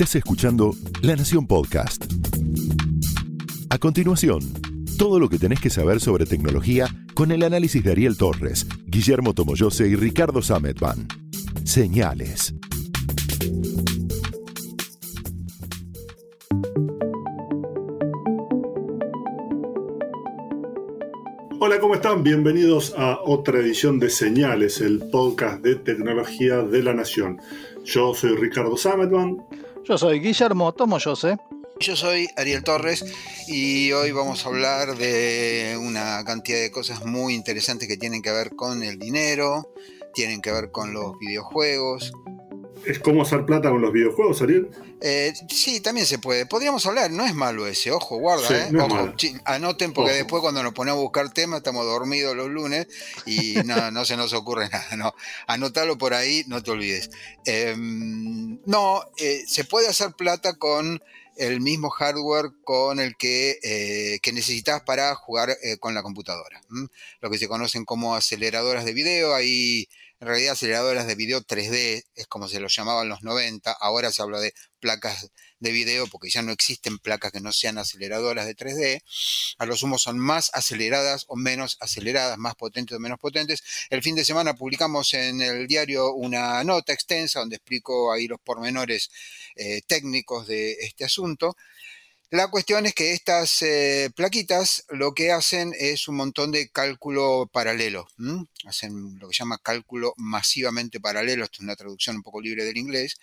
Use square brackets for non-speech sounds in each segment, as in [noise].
Estás escuchando La Nación Podcast. A continuación, todo lo que tenés que saber sobre tecnología con el análisis de Ariel Torres, Guillermo Tomoyose y Ricardo Sametban. Señales. Hola, ¿cómo están? Bienvenidos a otra edición de Señales, el podcast de tecnología de la Nación. Yo soy Ricardo Sametman. Yo soy Guillermo Tomoyose. Yo soy Ariel Torres y hoy vamos a hablar de una cantidad de cosas muy interesantes que tienen que ver con el dinero, tienen que ver con los videojuegos, ¿Es cómo hacer plata con los videojuegos, Ariel? Eh, sí, también se puede. Podríamos hablar, no es malo ese, ojo, guarda, ¿eh? ojo, anoten porque después cuando nos ponemos a buscar temas estamos dormidos los lunes y [laughs] no, no se nos ocurre nada, no. Anótalo por ahí, no te olvides. Em, no, eh, se puede hacer plata con el mismo hardware con el que, eh, que necesitas para jugar con la computadora. Lo que se conocen como aceleradoras de video, ahí en realidad aceleradoras de video 3D, es como se lo llamaban los 90, ahora se habla de placas de video porque ya no existen placas que no sean aceleradoras de 3D, a lo sumo son más aceleradas o menos aceleradas, más potentes o menos potentes. El fin de semana publicamos en el diario una nota extensa donde explico ahí los pormenores eh, técnicos de este asunto. La cuestión es que estas eh, plaquitas lo que hacen es un montón de cálculo paralelo. Hacen lo que se llama cálculo masivamente paralelo. Esto es una traducción un poco libre del inglés.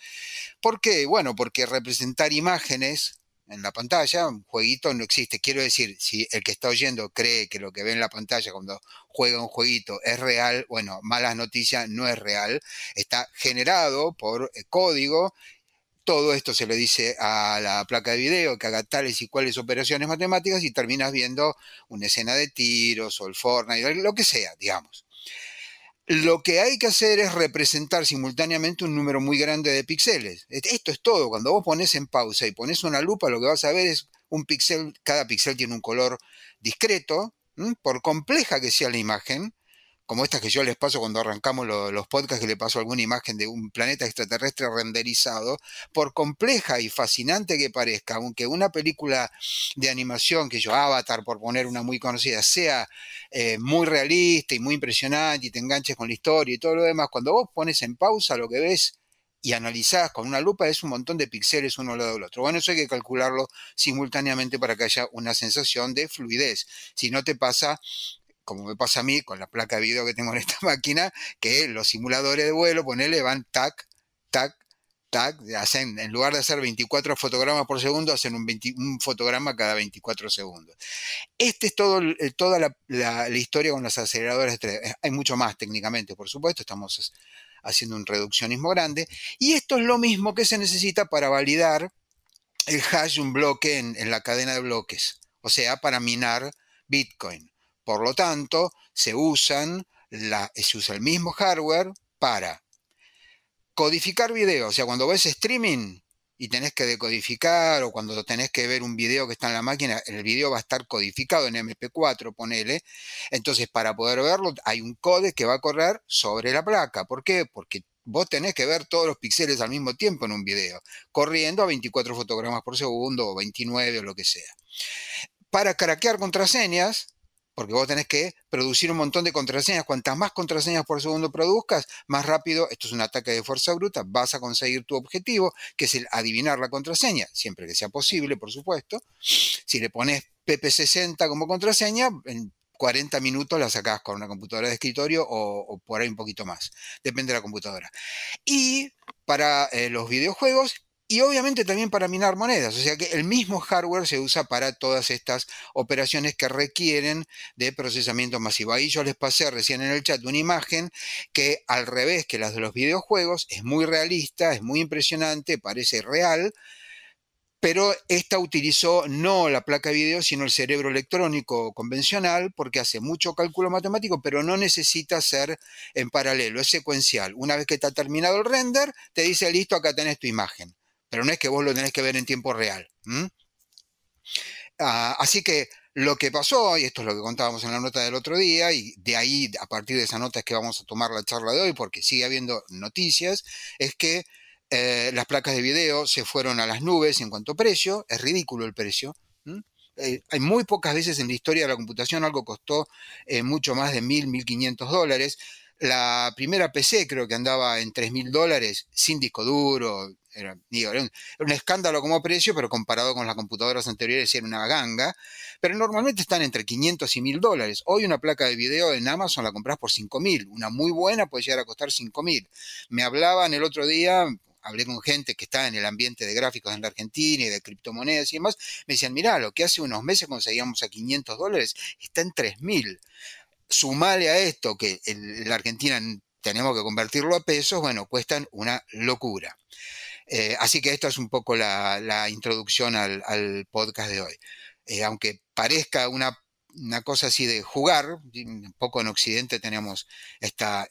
¿Por qué? Bueno, porque representar imágenes en la pantalla, un jueguito no existe. Quiero decir, si el que está oyendo cree que lo que ve en la pantalla cuando juega un jueguito es real, bueno, malas noticias, no es real. Está generado por eh, código todo esto se le dice a la placa de video que haga tales y cuales operaciones matemáticas y terminas viendo una escena de tiros o el Fortnite, lo que sea, digamos. Lo que hay que hacer es representar simultáneamente un número muy grande de píxeles. Esto es todo. Cuando vos pones en pausa y pones una lupa, lo que vas a ver es un píxel, cada píxel tiene un color discreto, por compleja que sea la imagen, como estas que yo les paso cuando arrancamos los podcasts, que le paso alguna imagen de un planeta extraterrestre renderizado, por compleja y fascinante que parezca, aunque una película de animación, que yo Avatar, por poner una muy conocida, sea eh, muy realista y muy impresionante y te enganches con la historia y todo lo demás, cuando vos pones en pausa lo que ves y analizás con una lupa es un montón de píxeles uno al lado del otro. Bueno, eso hay que calcularlo simultáneamente para que haya una sensación de fluidez. Si no te pasa como me pasa a mí con la placa de video que tengo en esta [laughs] máquina, que los simuladores de vuelo, ponele, van tac, tac, tac, hacen, en lugar de hacer 24 fotogramas por segundo, hacen un, fotograma cada 24 segundos. Este es toda la, historia con las aceleradoras 3D. Hay mucho más técnicamente, por supuesto, estamos haciendo un reduccionismo grande. Y esto es lo mismo que se necesita para validar el hash de un bloque en la cadena de bloques, o sea, para minar Bitcoin. Por lo tanto, se, usan usa el mismo hardware para codificar video. O sea, cuando ves streaming y tenés que decodificar o cuando tenés que ver un video que está en la máquina, el video va a estar codificado en MP4, ponele. Entonces, para poder verlo, hay un código que va a correr sobre la placa. ¿Por qué? Porque vos tenés que ver todos los píxeles al mismo tiempo en un video, corriendo a 24 fotogramas por segundo o 29 o lo que sea. Para craquear contraseñas, porque vos tenés que producir un montón de contraseñas. Cuantas más contraseñas por segundo produzcas, más rápido, esto es un ataque de fuerza bruta, vas a conseguir tu objetivo, que es el adivinar la contraseña, siempre que sea posible, por supuesto. Si le pones PP60 como contraseña, en 40 minutos la sacás con una computadora de escritorio o, por ahí un poquito más, depende de la computadora. Y para eh, los videojuegos, y obviamente también para minar monedas. O sea que el mismo hardware se usa para todas estas operaciones que requieren de procesamiento masivo. Ahí yo les pasé recién en el chat una imagen que al revés que las de los videojuegos es muy realista, es muy impresionante, parece real, pero esta utilizó no la placa de video, sino el cerebro electrónico convencional, porque hace mucho cálculo matemático, pero no necesita ser en paralelo, es secuencial. Una vez que está terminado el render, te dice, listo, acá tenés tu imagen pero no es que vos lo tenés que ver en tiempo real. Ah, así que lo que pasó, y esto es lo que contábamos en la nota del otro día, y de ahí, a partir de esa nota es que vamos a tomar la charla de hoy, porque sigue habiendo noticias, es que Eh, las placas de video se fueron a las nubes en cuanto a precio, es ridículo el precio. Eh, hay muy pocas veces en la historia de la computación algo costó eh, mucho más de 1.000, 1.500 dólares. La primera PC creo que andaba en 3.000 dólares, sin disco duro. Era, un, escándalo como precio, pero comparado con las computadoras anteriores era una ganga. Pero normalmente están entre 500 y 1.000 dólares. Hoy una placa de video en Amazon la compras por 5.000. Una muy buena puede llegar a costar 5.000. Me hablaban el otro día, hablé con gente que está en el ambiente de gráficos en la Argentina y de criptomonedas y demás, me decían, mira, lo que hace unos meses conseguíamos a 500 dólares está en 3.000. Sumale a esto que en la Argentina tenemos que convertirlo a pesos, bueno, cuestan una locura. Eh, así que esto es un poco la, introducción al, podcast de hoy. Eh, aunque parezca una, cosa así de jugar, un poco en Occidente tenemos esta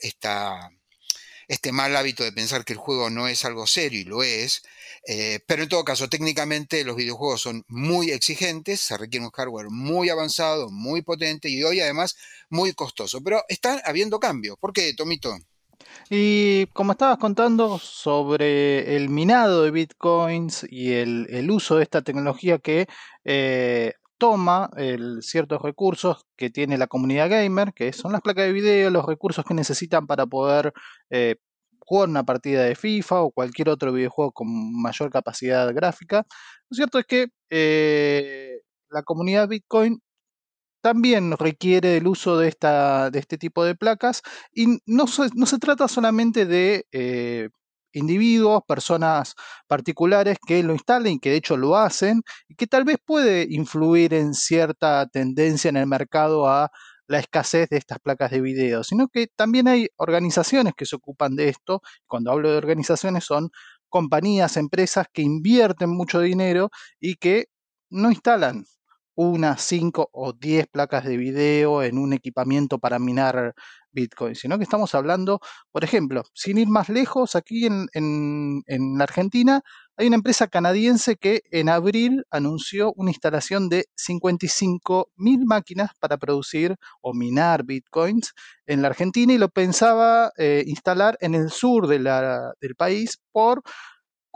este mal hábito de pensar que el juego no es algo serio y lo es, eh, pero en todo caso, técnicamente los videojuegos son muy exigentes, se requiere un hardware muy avanzado, muy potente y hoy además muy costoso, pero están habiendo cambios. ¿Por qué, Tomito? Y como estabas contando sobre el minado de bitcoins y el, uso de esta tecnología que eh, toma ciertos recursos que tiene la comunidad gamer, que son las placas de video, los recursos que necesitan para poder eh, jugar una partida de FIFA o cualquier otro videojuego con mayor capacidad gráfica. Lo cierto es que eh, la comunidad Bitcoin también requiere el uso de, esta, de este tipo de placas y no se, no se trata solamente de eh, individuos, personas particulares que lo instalen y que de hecho lo hacen y que tal vez puede influir en cierta tendencia en el mercado a la escasez de estas placas de video, sino que también hay organizaciones que se ocupan de esto. Cuando hablo de organizaciones son compañías, empresas que invierten mucho dinero y que no instalan una, cinco o diez placas de video en un equipamiento para minar Bitcoin, sino que estamos hablando, por ejemplo, sin ir más lejos, aquí en, en, Argentina hay una empresa canadiense que en abril anunció una instalación de 55 mil máquinas para producir o minar Bitcoins en la Argentina y lo pensaba eh, instalar en el sur del país por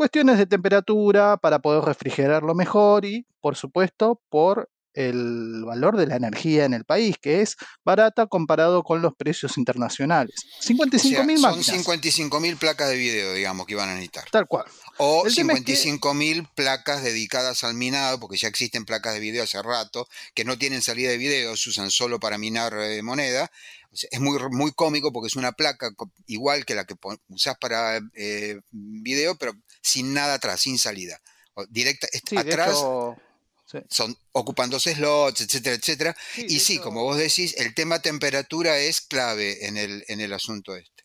cuestiones de temperatura para poder refrigerarlo mejor y, por supuesto, por el valor de la energía en el país, que es barata comparado con los precios internacionales. 55 mil Son 55 mil placas de video, digamos, que iban a necesitar. Tal cual. O 55 mil placas dedicadas al minado, porque ya existen placas de video hace rato, que no tienen salida de video, se usan solo para minar eh, moneda. es muy, muy cómico porque es una placa igual que la que usás para eh, video, pero sin nada atrás, sin salida. directa, atrás son ocupándose slots, etcétera, etcétera. y sí, como vos decís, el tema temperatura es clave en el, en el asunto este.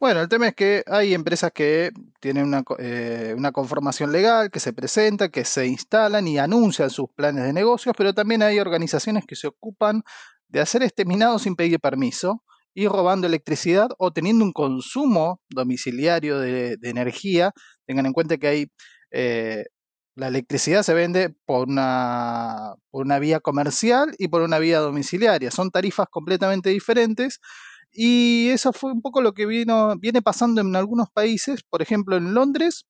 Bueno, el tema es que hay empresas que tienen una, eh, una, conformación legal, que se presentan, que se instalan y anuncian sus planes de negocios, pero también hay organizaciones que se ocupan de hacer este minado sin pedir permiso y robando electricidad o teniendo un consumo domiciliario de, energía. Tengan en cuenta que hay eh, la electricidad se vende por una, por una vía comercial y por una vía domiciliaria. Son tarifas completamente diferentes y eso fue un poco lo que vino, viene pasando en algunos países. Por ejemplo, en Londres,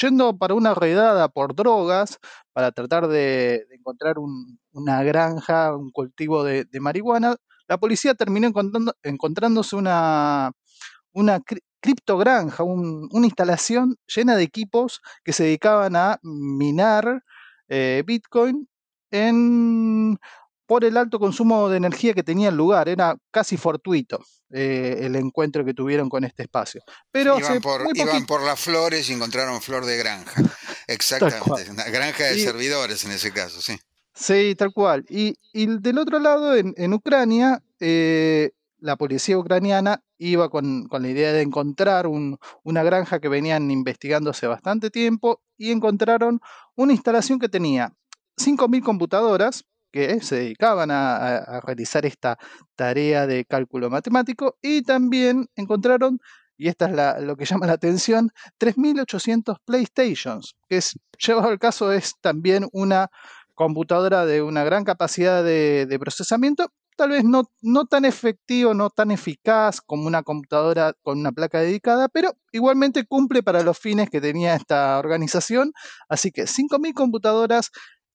yendo para una redada por drogas, para tratar de, encontrar una granja, un cultivo de, marihuana, la policía terminó encontrándose una, una criptogranja, una instalación llena de equipos que se dedicaban a minar eh, Bitcoin en, por el alto consumo de energía que tenía el lugar. Era casi fortuito eh, el encuentro que tuvieron con este espacio. Pero iban, por, las flores y encontraron flor de granja. Exactamente, una granja de servidores en ese caso, sí. Sí, tal cual. Y, del otro lado, en, Ucrania, eh, la policía ucraniana iba con, la idea de encontrar una granja que venían investigando hace bastante tiempo y encontraron una instalación que tenía 5.000 computadoras que se dedicaban a, realizar esta tarea de cálculo matemático y también encontraron, y esta es lo que [laughs] llama la atención, 3.800 PlayStations, que es, [laughs] llevado al caso es también una computadora de una gran capacidad de procesamiento tal vez no, no tan efectivo, no tan eficaz como una computadora con una placa dedicada, pero igualmente cumple para los fines que tenía esta organización. Así que 5.000 computadoras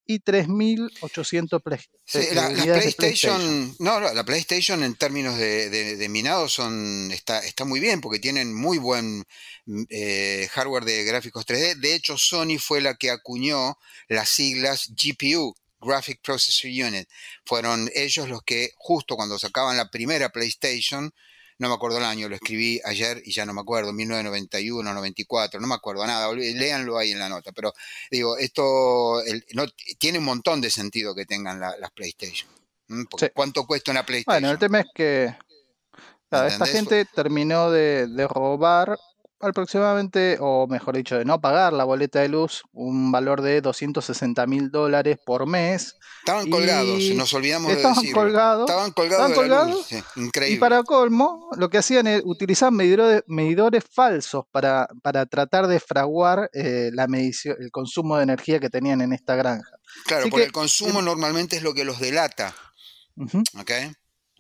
y 3.800 play, eh, la, PlayStation, No, la PlayStation en términos de, de, minado son, está, está muy bien porque tienen muy buen mm, eh, hardware de gráficos 3D. De hecho, Sony fue la que acuñó las siglas GPU, Graphic Processor Unit. Fueron ellos los que justo cuando sacaban la primera PlayStation no me acuerdo el año, lo escribí ayer y ya no me acuerdo, 1991, 94, no me acuerdo nada, léanlo ahí en la nota, pero digo, esto no, tiene un montón de sentido que tengan las PlayStation. ¿Cuánto cuesta una PlayStation? Bueno, el tema es que esta gente terminó de, de robar aproximadamente, o mejor dicho, de no pagar la boleta de luz, un valor de 260 mil dólares por mes. Estaban colgados, nos olvidamos estaban de decirlo. Colgados, estaban colgados. colgados. increíble. Y para colmo, lo que hacían es utilizar medidores, medidores falsos para, para tratar de fraguar eh, la medición, el consumo de energía que tenían en esta granja. Claro, porque el consumo normalmente es lo que los delata.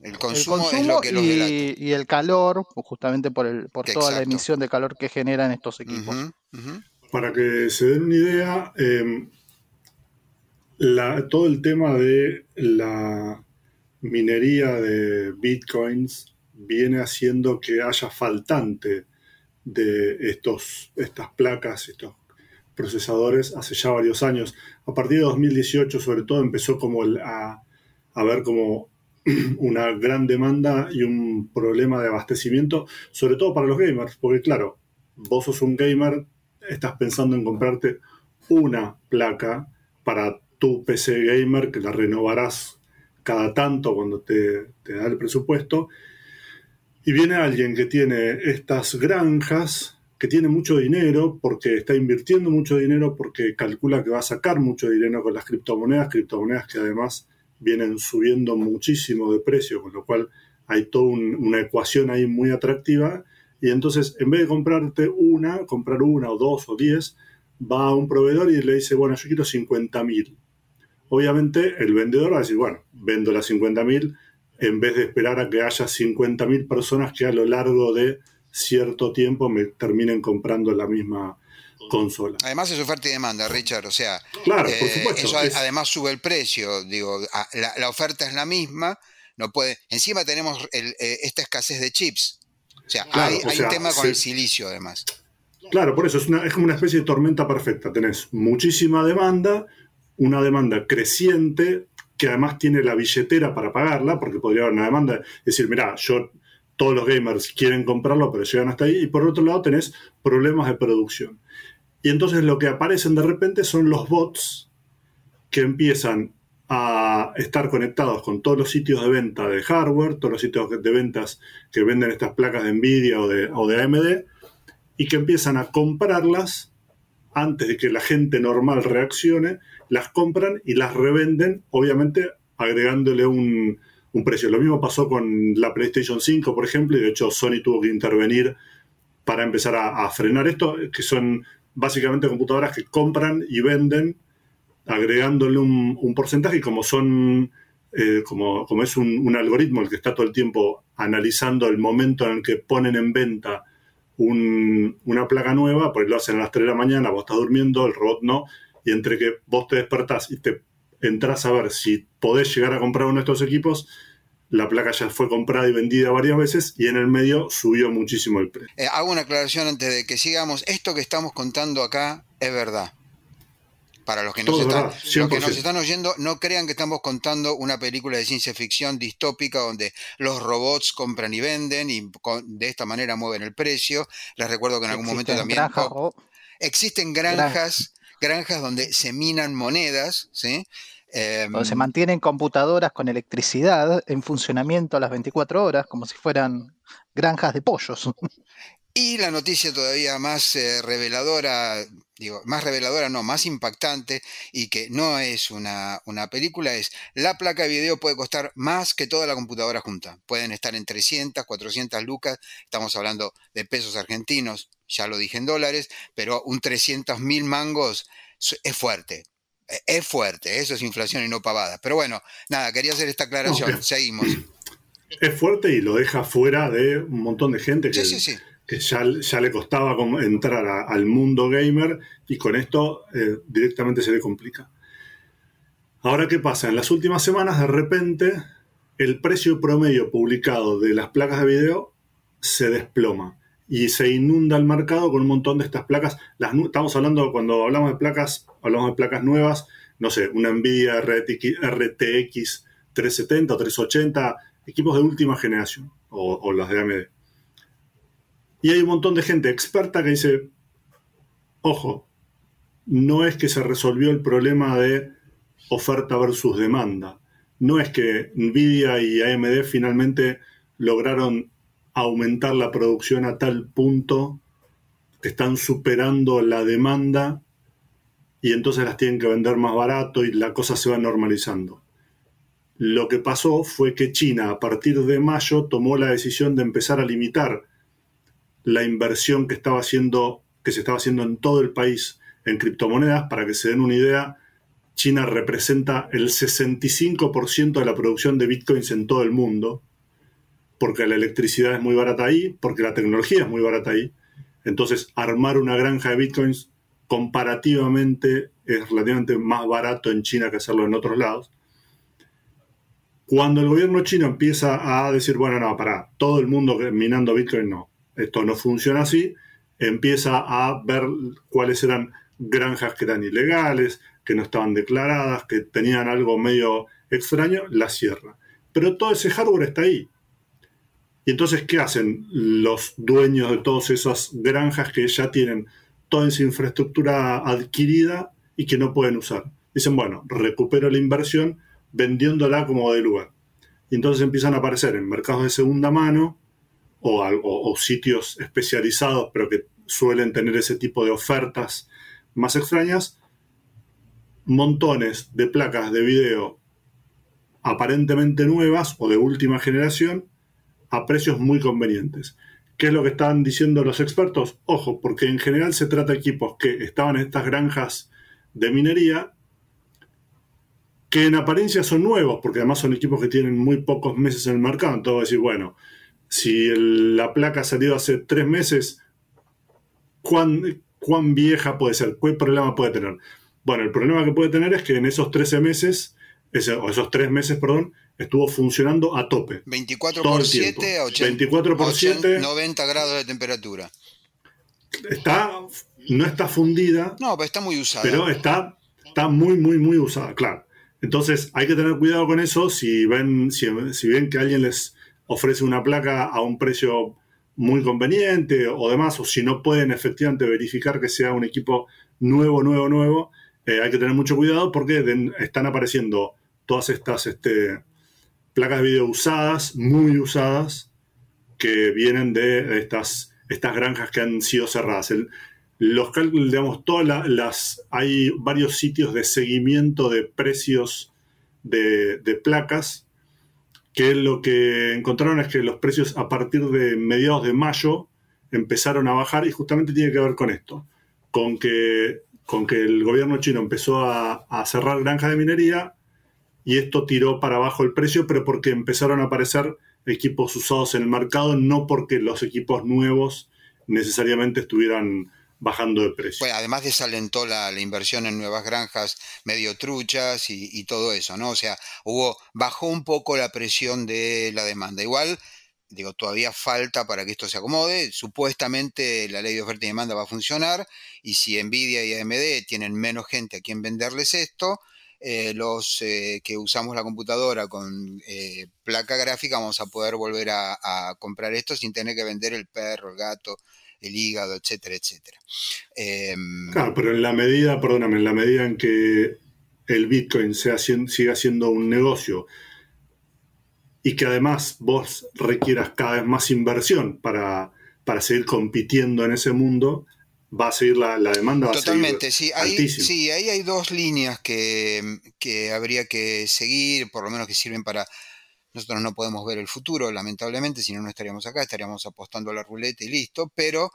El consumo, es lo que los y, y, el calor, justamente por, el, por toda la emisión de calor que generan estos equipos. Para que se den una idea, em, todo el tema de la minería de bitcoins viene haciendo que haya faltante de estos, estas placas, estos procesadores hace ya varios años. A partir de 2018, sobre todo, empezó como a, a ver como [clears throat] una gran demanda y un problema de abastecimiento, sobre todo para los gamers, porque claro, vos sos un gamer, estás pensando en comprarte una placa para tu PC gamer, que la renovarás cada tanto cuando te, te da el presupuesto, y viene alguien que tiene estas granjas, que tiene mucho dinero, porque está invirtiendo mucho dinero, porque calcula que va a sacar mucho dinero con las criptomonedas, criptomonedas que además vienen subiendo muchísimo de precio, con lo cual hay toda una ecuación ahí muy atractiva. Y entonces, en vez de comprarte una, comprar una o dos o diez, va a un proveedor y le dice, bueno, yo quiero 50 mil. Obviamente, el vendedor va a decir, bueno, vendo las 50 mil en vez de esperar a que haya 50 mil personas que a lo largo de cierto tiempo me terminen comprando la misma consola. Además es oferta y demanda, Richard, o sea, claro, eh, eso además sube el precio, digo, la, oferta es la misma, no puede, encima tenemos eh, esta escasez de chips, o sea, hay, un tema con el silicio además. Claro, por eso es, una, es como una especie de tormenta perfecta, tenés muchísima demanda, una demanda creciente que además tiene la billetera para pagarla, porque podría haber una demanda, es decir, mira, yo todos los gamers quieren comprarlo, pero llegan hasta ahí. Y por otro lado tenés problemas de producción. Y entonces lo que aparecen de repente son los bots que empiezan a estar conectados con todos los sitios de venta de hardware, todos los sitios de ventas que venden estas placas de Nvidia o de, AMD, y que empiezan a comprarlas antes de que la gente normal reaccione, las compran y las revenden, obviamente agregándole un, precio. Lo mismo pasó con la PlayStation 5, por ejemplo, y de hecho Sony tuvo que intervenir para empezar a frenar esto, que son básicamente computadoras que compran y venden agregándole un, porcentaje y como son, eh, como, es un, algoritmo el que está todo el tiempo analizando el momento en el que ponen en venta una placa nueva, pues lo hacen a las 3 de la mañana, vos estás durmiendo, el robot no, y entre que vos te despertás y te entras a ver si podés llegar a comprar uno de estos equipos, la placa ya fue comprada y vendida varias veces y en el medio subió muchísimo el precio. Eh, hago una aclaración antes de que sigamos. Esto que estamos contando acá es verdad. Para los que, nos están, que nos están oyendo, no crean que estamos contando una película de ciencia ficción distópica donde los robots compran y venden y de esta manera mueven el precio. Les recuerdo que en algún momento también... existen granjas, granjas donde se minan monedas, ¿sí? Se em, mantienen computadoras con electricidad en funcionamiento a las 24 horas, como si fueran granjas de pollos. [laughs] Y la noticia todavía más eh, reveladora, digo, más reveladora no, más impactante y que no es una, una, película, es la placa de video puede costar más que toda la computadora junta. Pueden estar en 300, 400 lucas, estamos hablando de pesos argentinos, ya lo dije en dólares, pero un 300 mil mangos es fuerte es fuerte, eso es inflación y no pavada. Pero bueno, nada, quería hacer esta aclaración. Seguimos. [clears throat] Es fuerte y lo deja fuera de un montón de gente que, que ya, ya, le costaba entrar al mundo gamer y con esto eh, directamente se le complica. Ahora, ¿qué pasa? En las últimas semanas, de repente, el precio promedio publicado de las placas de video se desploma y se inunda el mercado con un montón de estas placas. Las, estamos hablando, cuando hablamos de placas, hablamos de placas nuevas, no sé, una Nvidia RTX, 370 o 380, equipos de última generación, o, las de AMD. Y hay un montón de gente experta que dice, ojo, no es que se resolvió el problema de oferta versus demanda. No es que Nvidia y AMD finalmente lograron aumentar la producción a tal punto que están superando la demanda y entonces las tienen que vender más barato y la cosa se va normalizando. Lo que pasó fue que China a partir de mayo tomó la decisión de empezar a limitar la inversión que estaba haciendo que se estaba haciendo en todo el país en criptomonedas para que se den una idea China representa el 65% de la producción de bitcoins en todo el mundo, porque la electricidad es muy barata ahí, porque la tecnología es muy barata ahí. Entonces, armar una granja de bitcoins comparativamente es relativamente más barato en China que hacerlo en otros lados. Cuando el gobierno chino empieza a decir, bueno, no, para todo el mundo minando bitcoin, no, esto no funciona así, empieza a ver cuáles eran granjas que eran ilegales, que no estaban declaradas, que tenían algo medio extraño, la cierra. Pero todo ese hardware está ahí. Y entonces, ¿qué hacen los dueños de todas esas granjas que ya tienen toda esa infraestructura adquirida y que no pueden usar? Dicen, bueno, recupero la inversión vendiéndola como de lugar. Y entonces empiezan a aparecer en mercados de segunda mano o, o sitios especializados, pero que suelen tener ese tipo de ofertas más extrañas, montones de placas de video aparentemente nuevas o de última generación a precios muy convenientes. ¿Qué es lo que están diciendo los expertos? Ojo, porque en general se trata de equipos que estaban en estas granjas de minería, que en apariencia son nuevos, porque además son equipos que tienen muy pocos meses en el mercado. Entonces, decir, bueno, si la placa ha salido hace tres meses, ¿cuán, ¿cuán vieja puede ser? ¿Qué problema puede tener? Bueno, el problema que puede tener es que en esos 13 meses, o esos 3 meses, perdón, estuvo funcionando a tope. 24 por 7 24 por 7. 90 grados de temperatura. Está, no está fundida. No, pero está muy usada. Pero está, está muy, muy, muy usada, claro. Entonces hay que tener cuidado con eso. Si ven, si, si ven que alguien les ofrece una placa a un precio muy conveniente o demás, o si no pueden efectivamente verificar que sea un equipo nuevo, nuevo, nuevo, eh, hay que tener mucho cuidado porque están apareciendo todas estas este, placas de video usadas, muy usadas, que vienen de estas, estas granjas que han sido cerradas. los todas las, hay varios sitios de seguimiento de precios de, placas que lo que encontraron es que los precios a partir de mediados de mayo empezaron a bajar y justamente tiene que ver con esto, con que con que el gobierno chino empezó a, cerrar granjas de minería y esto tiró para abajo el precio, pero porque empezaron a aparecer equipos usados en el mercado, no porque los equipos nuevos necesariamente estuvieran bajando de precio. Bueno, además desalentó la, la, inversión en nuevas granjas medio truchas y, y, todo eso, ¿no? O sea, hubo, bajó un poco la presión de la demanda. Igual digo, todavía falta para que esto se acomode. Supuestamente la ley de oferta y demanda va a funcionar y si Nvidia y AMD tienen menos gente a quien venderles esto, eh, los eh, que usamos la computadora con eh, placa gráfica vamos a poder volver a, comprar esto sin tener que vender el perro, el gato, el hígado, etcétera, etcétera. Em, claro, pero en la medida, perdóname, en la medida en que el Bitcoin sea, siga siendo un negocio, y que además vos requieras cada vez más inversión para, para seguir compitiendo en ese mundo, va a seguir la, demanda. Va Totalmente, a sí, ahí, sí, ahí hay dos líneas que, que, habría que seguir, por lo menos que sirven para... Nosotros no podemos ver el futuro, lamentablemente, si no, no estaríamos acá, estaríamos apostando a la ruleta y listo, pero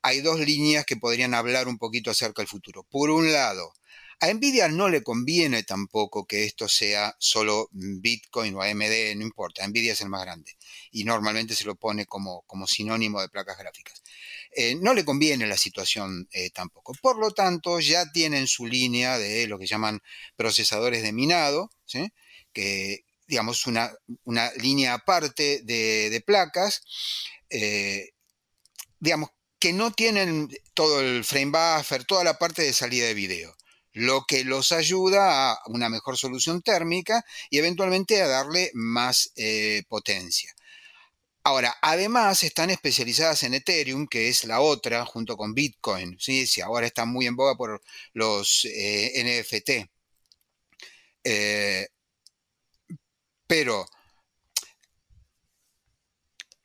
hay dos líneas que podrían hablar un poquito acerca del futuro. Por un lado, A Nvidia no le conviene tampoco que esto sea solo Bitcoin o AMD, no importa, Nvidia es el más grande y normalmente se lo pone como, como sinónimo de placas gráficas. Eh, no le conviene la situación eh, tampoco. Por lo tanto, ya tienen su línea de lo que llaman procesadores de minado, que digamos una, una línea aparte de, placas, eh, digamos que no tienen todo el frame buffer, toda la parte de salida de video lo que los ayuda a una mejor solución térmica y eventualmente a darle más potencia. Ahora, además están especializadas en Ethereum, que es la otra, junto con Bitcoin. Sí, sí ahora está muy en boga por los eh, NFT. Eh, pero,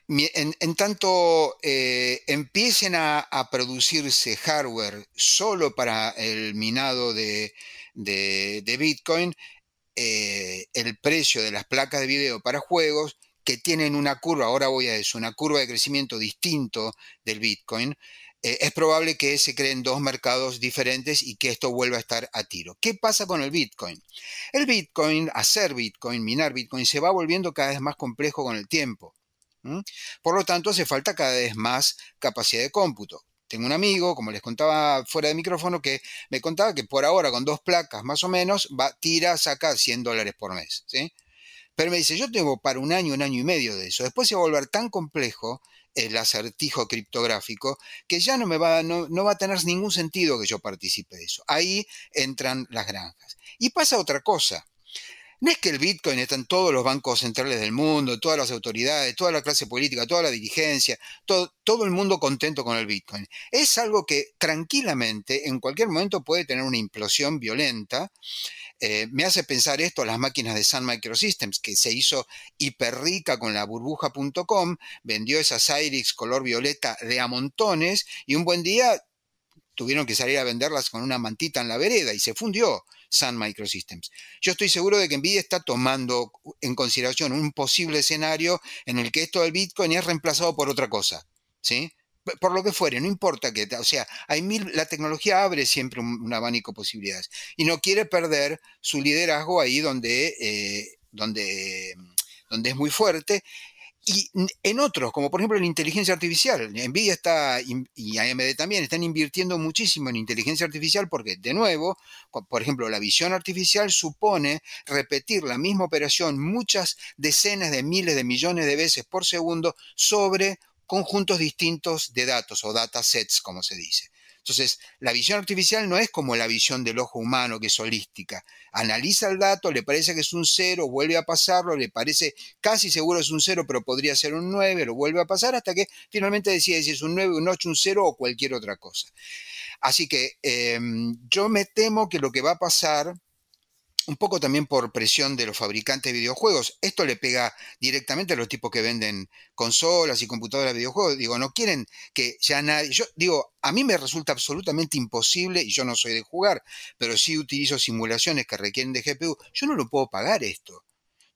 en, tanto eh, empiecen a, producirse hardware solo para el minado de Bitcoin, el precio de las placas de video para juegos que tienen una curva, ahora voy a eso, una curva de crecimiento distinto del Bitcoin, eh, es probable que se creen dos mercados diferentes y que esto vuelva a estar a tiro. ¿Qué pasa con el Bitcoin? El Bitcoin, hacer Bitcoin, minar Bitcoin, se va volviendo cada vez más complejo con el tiempo. Por lo tanto, hace falta cada vez más capacidad de cómputo. Tengo un amigo, como les contaba fuera de micrófono, que me contaba que por ahora con dos placas más o menos va, tira, saca 100 dólares por mes. ¿sí? Pero me dice, yo tengo para un año, un año y medio de eso. Después se va a volver tan complejo el acertijo criptográfico que ya no me va, no, va a tener ningún sentido que yo participe de eso. Ahí entran las granjas. Y pasa otra cosa. No es que el Bitcoin está en todos los bancos centrales del mundo, todas las autoridades, toda la clase política, toda la dirigencia, todo, todo, el mundo contento con el Bitcoin. Es algo que tranquilamente en cualquier momento puede tener una implosión violenta eh, me hace pensar esto a las máquinas de Sun Microsystems, que se hizo hiper rica con la burbuja.com, vendió esas Cyrix color violeta de a montones y un buen día tuvieron que salir a venderlas con una mantita en la vereda y se fundió Sun Microsystems. Yo estoy seguro de que Nvidia está tomando en consideración un posible escenario en el que esto del Bitcoin es reemplazado por otra cosa. ¿Sí? por lo que fuere, no importa que, o sea, hay mil, la tecnología abre siempre un, abanico de posibilidades y no quiere perder su liderazgo ahí donde, eh, donde, donde es muy fuerte. Y en otros, como por ejemplo en inteligencia artificial, Nvidia está y AMD también están invirtiendo muchísimo en inteligencia artificial porque, de nuevo, por ejemplo, la visión artificial supone repetir la misma operación muchas decenas de miles de millones de veces por segundo sobre conjuntos distintos de datos o datasets, como se dice. Entonces, la visión artificial no es como la visión del ojo humano, que es holística. Analiza el dato, le parece que es un cero, vuelve a pasarlo, le parece casi seguro es un cero, pero podría ser un 9, lo vuelve a pasar hasta que finalmente decide si es un 9, un 8, un 0 o cualquier otra cosa. Así que em, yo me temo que lo que va a pasar un poco también por presión de los fabricantes de videojuegos. Esto le pega directamente a los tipos que venden consolas y computadoras de videojuegos. Digo, no quieren que ya nadie... Yo digo, a mí me resulta absolutamente imposible, y yo no soy de jugar, pero sí utilizo simulaciones que requieren de GPU. Yo no lo puedo pagar esto.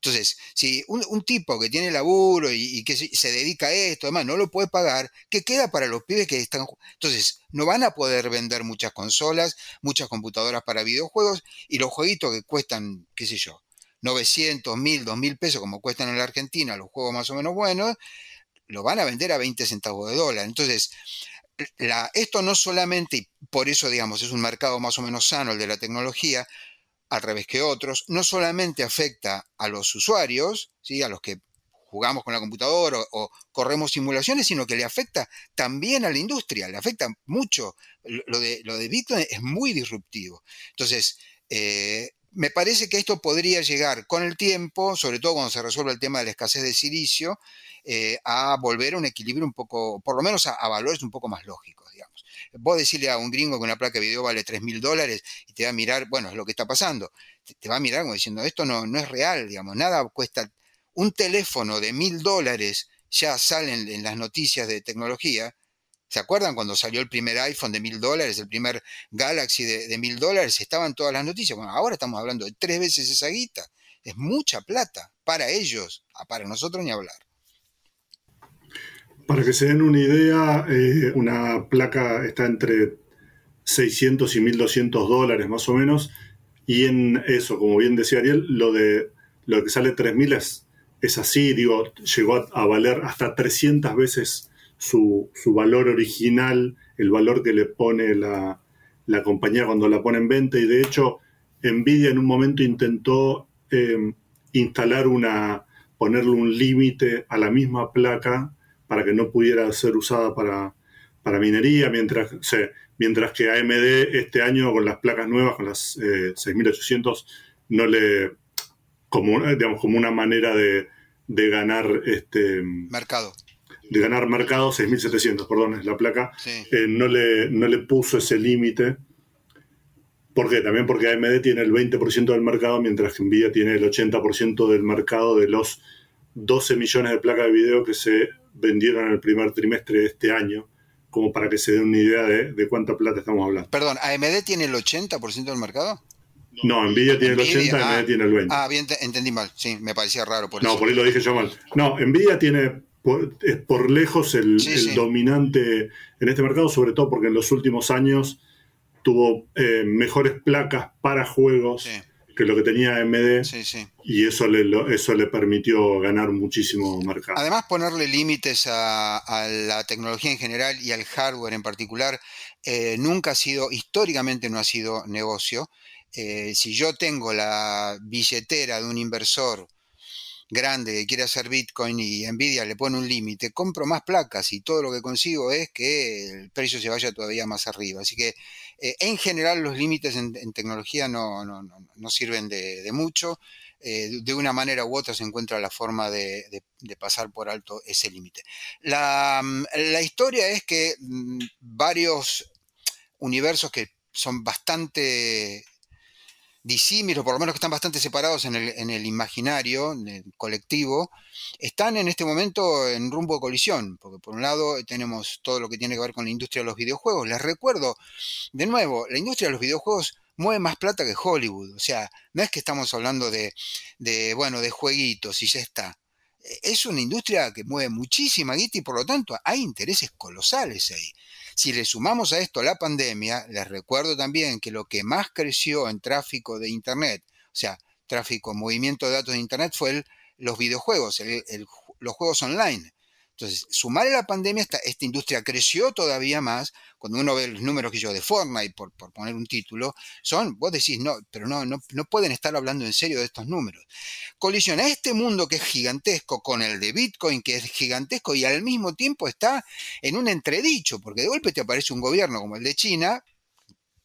Entonces, si un, tipo que tiene laburo y, que se, dedica a esto, además, no lo puede pagar, ¿qué queda para los pibes que están... Entonces, no van a poder vender muchas consolas, muchas computadoras para videojuegos y los jueguitos que cuestan, qué sé yo, 900, 1000, 2000 pesos como cuestan en la Argentina, los juegos más o menos buenos, lo van a vender a 20 centavos de dólar. Entonces, la, esto no solamente, y por eso digamos, es un mercado más o menos sano el de la tecnología, al revés que otros, no solamente afecta a los usuarios, ¿sí? a los que jugamos con la computadora o, corremos simulaciones, sino que le afecta también a la industria, le afecta mucho. Lo de, lo de Bitcoin es muy disruptivo. Entonces, eh, me parece que esto podría llegar con el tiempo, sobre todo cuando se resuelva el tema de la escasez de silicio, eh, a volver a un equilibrio un poco, por lo menos a, a valores un poco más lógicos. Vos decirle a un gringo que una placa de video vale 3 mil dólares y te va a mirar, bueno, es lo que está pasando, te, va a mirar como diciendo, esto no, no es real, digamos, nada cuesta. Un teléfono de mil dólares ya salen en las noticias de tecnología. ¿Se acuerdan cuando salió el primer iPhone de mil dólares, el primer Galaxy de mil dólares? Estaban todas las noticias. Bueno, ahora estamos hablando de tres veces esa guita. Es mucha plata para ellos, para nosotros ni hablar. Para que se den una idea, eh, una placa está entre 600 y 1200 dólares más o menos. Y en eso, como bien decía Ariel, lo de lo que sale 3000 es, es así, digo, llegó a, valer hasta 300 veces su, valor original, el valor que le pone la, compañía cuando la pone en venta. Y de hecho, Nvidia en un momento intentó em, instalar una, ponerle un límite a la misma placa para que no pudiera ser usada para, para minería, mientras, mientras que AMD este año con las placas nuevas, con las 6800, eh, no le, como, digamos, como una manera de, ganar este mercado. De ganar mercado, 6700, perdón, es la placa, eh, no, le, no le puso ese límite. ¿Por qué? También porque AMD tiene el 20% del mercado, mientras que Nvidia tiene el 80% del mercado de los 12 millones de placas de video que se vendieron en el primer trimestre de este año como para que se den una idea de, cuánta plata estamos hablando. Perdón, ¿AMD tiene el 80% del mercado? No, Nvidia tiene el 80, AMD ah, tiene el 20. Ah, bien, entendí mal, sí, me parecía raro por No, por ahí lo dije yo mal. No, Nvidia tiene por, es por lejos el, dominante en este mercado, sobre todo porque en los últimos años tuvo eh, mejores placas para juegos que lo que tenía AMD y eso le, eso le permitió ganar muchísimo mercado. Además, ponerle límites a, la tecnología en general y al hardware en particular eh, nunca ha sido, históricamente no ha sido negocio. Eh, si yo tengo la billetera de un inversor grande que quiere hacer Bitcoin y Nvidia le pone un límite, compro más placas y todo lo que consigo es que el precio se vaya todavía más arriba. Así que eh, en general los límites en, tecnología no, sirven de, mucho. Eh, de una manera u otra se encuentra la forma de, pasar por alto ese límite. La, mm, la, historia es que mm, varios universos que son bastante disímilos, por lo menos que están bastante separados en el, en el imaginario colectivo, están en este momento en rumbo de colisión, porque por un lado tenemos todo lo que tiene que ver con la industria de los videojuegos. Les recuerdo, de nuevo, la industria de los videojuegos mueve más plata que Hollywood, o sea, no es que estamos hablando de, de bueno, de jueguitos y ya está. Es una industria que mueve muchísima guita y por lo tanto hay intereses colosales ahí. Si le sumamos a esto la pandemia, les recuerdo también que lo que más creció en tráfico de Internet, o sea, tráfico, movimiento de datos de Internet, fue los videojuegos, los juegos online. Entonces, sumar a la pandemia, esta, esta industria creció todavía más. Cuando uno ve los números que yo de Fortnite, por, por poner un título, son, vos decís, no, pero no, no, no pueden estar hablando en serio de estos números. Colisiona este mundo que es gigantesco con el de Bitcoin, que es gigantesco y al mismo tiempo está en un entredicho, porque de golpe te aparece un gobierno como el de China,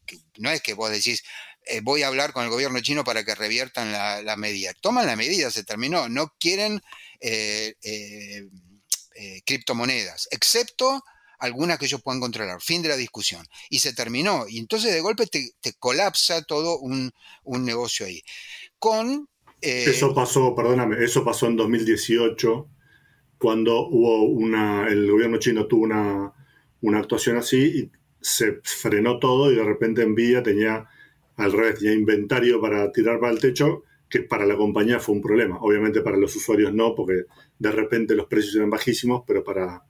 que no es que vos decís, eh, voy a hablar con el gobierno chino para que reviertan la, medida. Toman la medida, se terminó. No quieren eh, eh, eh, criptomonedas, excepto algunas que ellos puedan controlar. Fin de la discusión. Y se terminó. Y entonces de golpe te, colapsa todo un, negocio ahí. Con... Eh, eso pasó, perdóname, eso pasó en 2018, cuando hubo una, el gobierno chino tuvo una, una actuación así y se frenó todo y de repente Nvidia tenía, al revés, tenía inventario para tirar para el techo que para la compañía fue un problema. Obviamente para los usuarios no, porque de repente los precios eran bajísimos, pero para,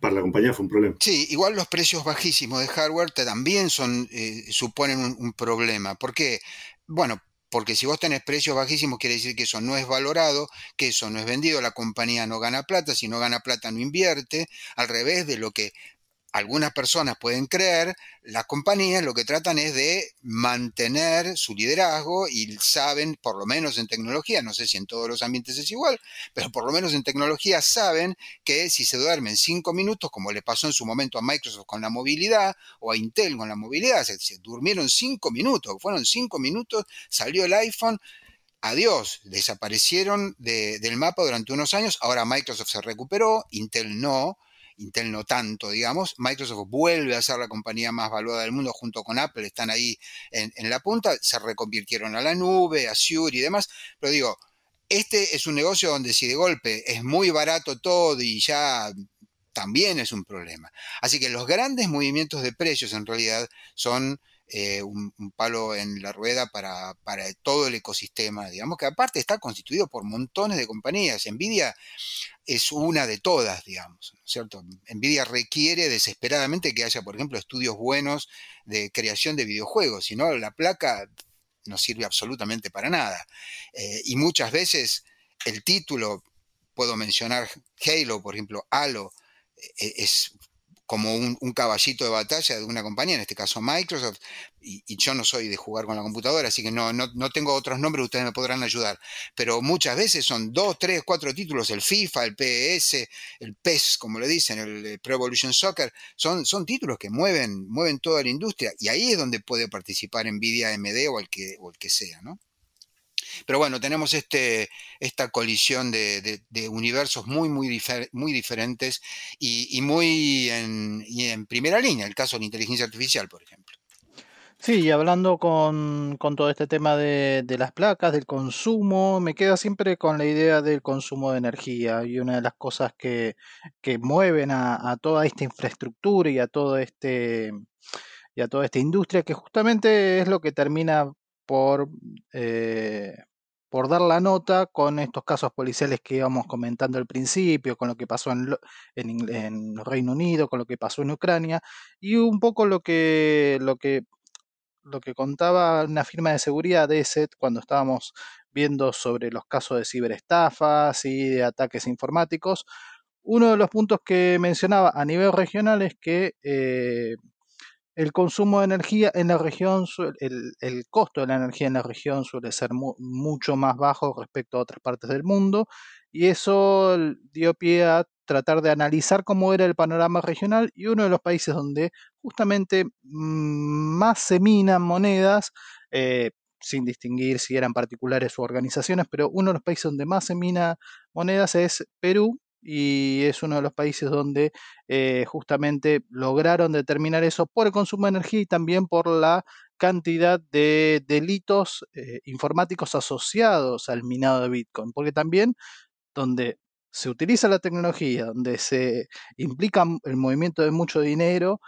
para la compañía fue un problema. Sí, igual los precios bajísimos de hardware también son, eh, suponen un, problema. ¿Por qué? Bueno, porque si vos tenés precios bajísimos quiere decir que eso no es valorado, que eso no es vendido, la compañía no gana plata, si no gana plata no invierte, al revés de lo que algunas personas pueden creer, las compañías lo que tratan es de mantener su liderazgo y saben, por lo menos en tecnología, no sé si en todos los ambientes es igual, pero por lo menos en tecnología saben que si se duermen cinco minutos, como le pasó en su momento a Microsoft con la movilidad o a Intel con la movilidad, se, durmieron cinco minutos, fueron cinco minutos, salió el iPhone, adiós, desaparecieron del mapa durante unos años, ahora Microsoft se recuperó, Intel no, Intel no tanto, digamos. Microsoft vuelve a ser la compañía más valuada del mundo junto con Apple, están ahí en, la punta, se reconvirtieron a la nube, a Azure y demás. Pero digo, este es un negocio donde si de golpe es muy barato todo y ya también es un problema. Así que los grandes movimientos de precios en realidad son eh, un, palo en la rueda para, todo el ecosistema, digamos que aparte está constituido por montones de compañías. Nvidia es una de todas, digamos, cierto? Nvidia requiere desesperadamente que haya, por ejemplo, estudios buenos de creación de videojuegos, si no, la placa no sirve absolutamente para nada. Eh, y muchas veces el título, puedo mencionar Halo, por ejemplo, Halo, e, es como un, caballito de batalla de una compañía, en este caso Microsoft, y, yo no soy de jugar con la computadora, así que no, no, tengo otros nombres, ustedes me podrán ayudar, pero muchas veces son dos, tres, cuatro títulos, el FIFA, el PES, el PES, como le dicen, el Pro Evolution Soccer, son, son títulos que mueven, mueven toda la industria, y ahí es donde puede participar Nvidia, AMD o el que, o el que sea, ¿no? Pero bueno, tenemos este, esta colisión de, universos muy, muy, muy diferentes y, muy en, primera línea, el caso de la inteligencia artificial, por ejemplo. Sí, y hablando con, todo este tema de, las placas, del consumo, me queda siempre con la idea del consumo de energía. Y una de las cosas que, mueven a, toda esta infraestructura y a todo este y a toda esta industria, que justamente es lo que termina por, eh, por dar la nota con estos casos policiales que íbamos comentando al principio, con lo que pasó en, en, Reino Unido, con lo que pasó en Ucrania, y un poco lo que, lo que, lo que contaba una firma de seguridad, ESET, cuando estábamos viendo sobre los casos de ciberestafas y de ataques informáticos. Uno de los puntos que mencionaba a nivel regional es que eh, el consumo de energía en la región, el, costo de la energía en la región suele ser mucho más bajo respecto a otras partes del mundo y eso dio pie a tratar de analizar cómo era el panorama regional y uno de los países donde justamente mm, más se minan monedas, eh, sin distinguir si eran particulares o organizaciones, pero uno de los países donde más se mina monedas es Perú, y es uno de los países donde eh, justamente lograron determinar eso por el consumo de energía y también por la cantidad de delitos eh, informáticos asociados al minado de Bitcoin, porque también donde se utiliza la tecnología, donde se implica el movimiento de mucho dinero,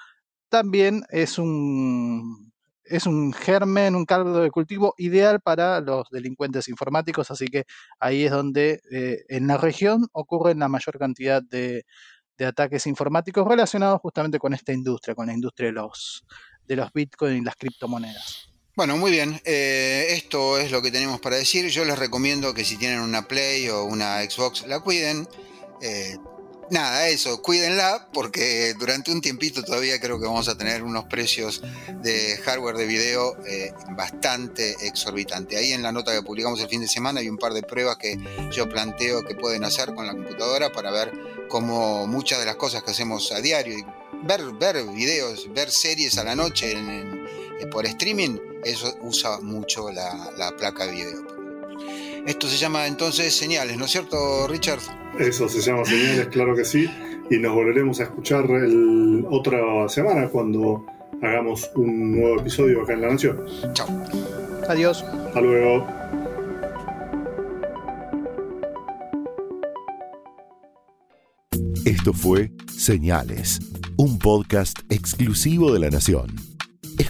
también es un es un germen, un caldo de cultivo ideal para los delincuentes informáticos, así que ahí es donde eh, en la región ocurren la mayor cantidad de, ataques informáticos relacionados justamente con esta industria, con la industria de los, de los bitcoins y las criptomonedas. Bueno, muy bien. Eh, esto es lo que tenemos para decir. Yo les recomiendo que si tienen una Play o una Xbox la cuiden. Eh, nada, eso, cuídenla porque durante un tiempito todavía creo que vamos a tener unos precios de hardware de video eh, bastante exorbitantes. Ahí en la nota que publicamos el fin de semana hay un par de pruebas que yo planteo que pueden hacer con la computadora para ver cómo muchas de las cosas que hacemos a diario, ver, ver videos, ver series a la noche eh, por streaming, eso usa mucho la, la placa de video. Esto se llama entonces señales, ¿no es cierto, Richard? Eso se llama señales, claro que sí. Y nos volveremos a escuchar el, otra semana cuando hagamos un nuevo episodio acá en La Nación. Chao. Adiós. Hasta luego. Esto fue Señales, un podcast exclusivo de La Nación.